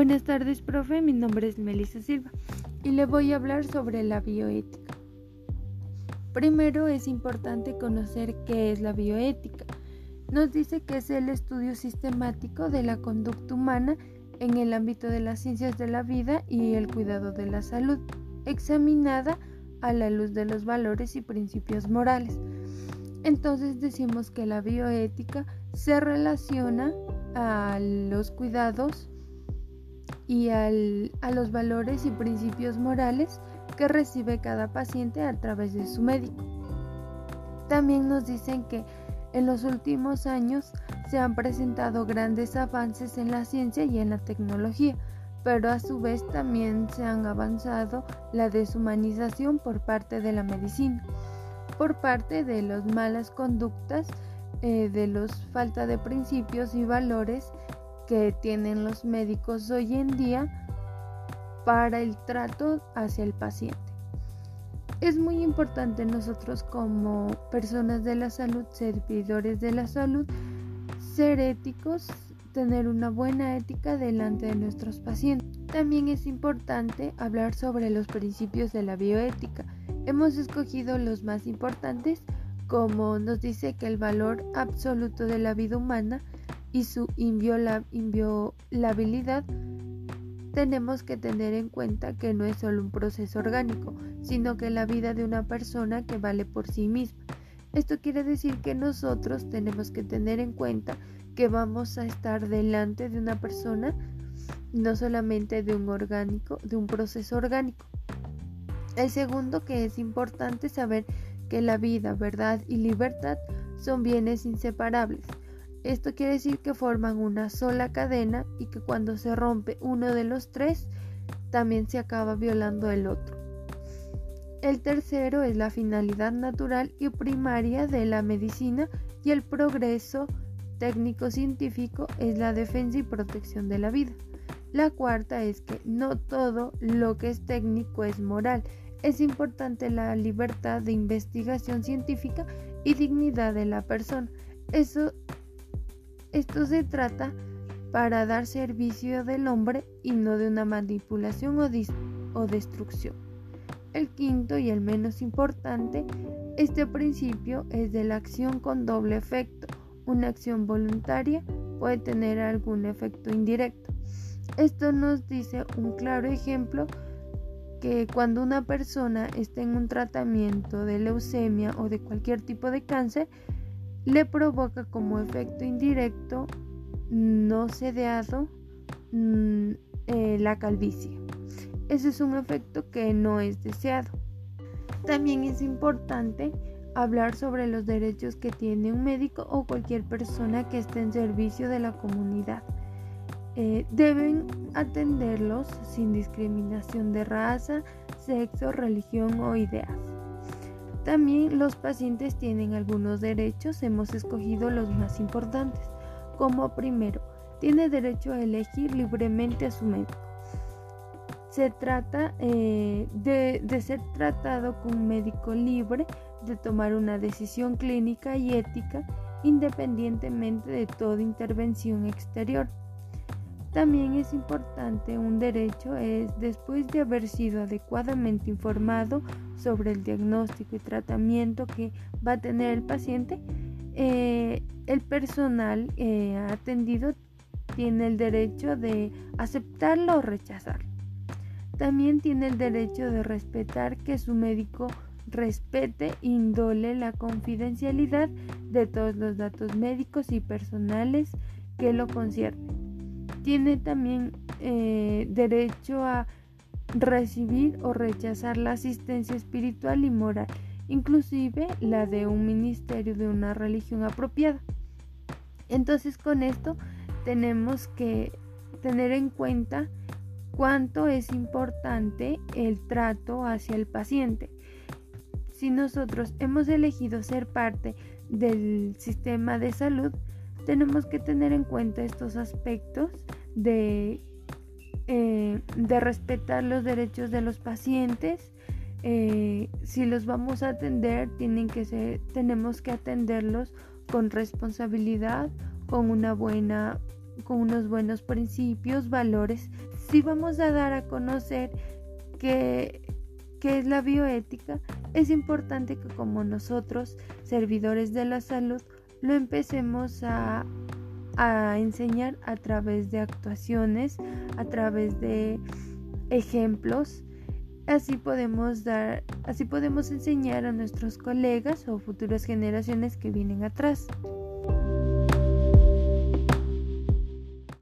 Buenas tardes, profe. Mi nombre es Melissa Silva y le voy a hablar sobre la bioética. Primero es importante conocer qué es la bioética. Nos dice que es el estudio sistemático de la conducta humana en el ámbito de las ciencias de la vida y el cuidado de la salud, examinada a la luz de los valores y principios morales. Entonces decimos que la bioética se relaciona a los cuidados y a los valores y principios morales que recibe cada paciente a través de su médico. También nos dicen que en los últimos años se han presentado grandes avances en la ciencia y en la tecnología, pero a su vez también se han avanzado la deshumanización por parte de la medicina, por parte de las malas conductas, eh, de los falta de principios y valores que tienen los médicos hoy en día para el trato hacia el paciente. Es muy importante nosotros como personas de la salud, servidores de la salud, ser éticos, tener una buena ética delante de nuestros pacientes. También es importante hablar sobre los principios de la bioética. Hemos escogido los más importantes como nos dice que el valor absoluto de la vida humana y su inviolabilidad, tenemos que tener en cuenta que no es solo un proceso orgánico, sino que la vida de una persona que vale por sí misma. Esto quiere decir que nosotros tenemos que tener en cuenta que vamos a estar delante de una persona, no solamente de un orgánico, de un proceso orgánico. El segundo que es importante saber que la vida, verdad y libertad son bienes inseparables. Esto quiere decir que forman una sola cadena y que cuando se rompe uno de los tres, también se acaba violando el otro. El tercero es la finalidad natural y primaria de la medicina y el progreso técnico-científico es la defensa y protección de la vida. La cuarta es que no todo lo que es técnico es moral. Es importante la libertad de investigación científica y dignidad de la persona. Eso esto se trata para dar servicio del hombre y no de una manipulación o, destrucción. El quinto y el menos importante, este principio es de la acción con doble efecto. Una acción voluntaria puede tener algún efecto indirecto. Esto nos dice un claro ejemplo que cuando una persona está en un tratamiento de leucemia o de cualquier tipo de cáncer, le provoca como efecto indirecto no sedeado mm, eh, la calvicie. Ese es un efecto que no es deseado. También es importante hablar sobre los derechos que tiene un médico o cualquier persona que esté en servicio de la comunidad. Eh, deben atenderlos sin discriminación de raza, sexo, religión o ideas. También los pacientes tienen algunos derechos, hemos escogido los más importantes, como primero, tiene derecho a elegir libremente a su médico. Se trata eh, de, ser tratado con un médico libre de tomar una decisión clínica y ética independientemente de toda intervención exterior. También es importante un derecho es después de haber sido adecuadamente informado sobre el diagnóstico y tratamiento que va a tener el paciente, eh, el personal eh, atendido tiene el derecho de aceptarlo o rechazarlo. También tiene el derecho de respetar que su médico respete e indole la confidencialidad de todos los datos médicos y personales que lo conciernen tiene también eh, derecho a recibir o rechazar la asistencia espiritual y moral, inclusive la de un ministerio de una religión apropiada. Entonces con esto tenemos que tener en cuenta cuánto es importante el trato hacia el paciente. Si nosotros hemos elegido ser parte del sistema de salud, tenemos que tener en cuenta estos aspectos de, eh, de respetar los derechos de los pacientes. Eh, si los vamos a atender, tienen que tenemos que atenderlos con responsabilidad, con una buena con unos buenos principios, valores si vamos a dar a conocer que, es la bioética, es importante que como nosotros, servidores de la salud, lo empecemos a, a enseñar a través de actuaciones, a través de ejemplos. Así podemos dar, así podemos enseñar a nuestros colegas o futuras generaciones que vienen atrás.